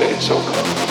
day is over.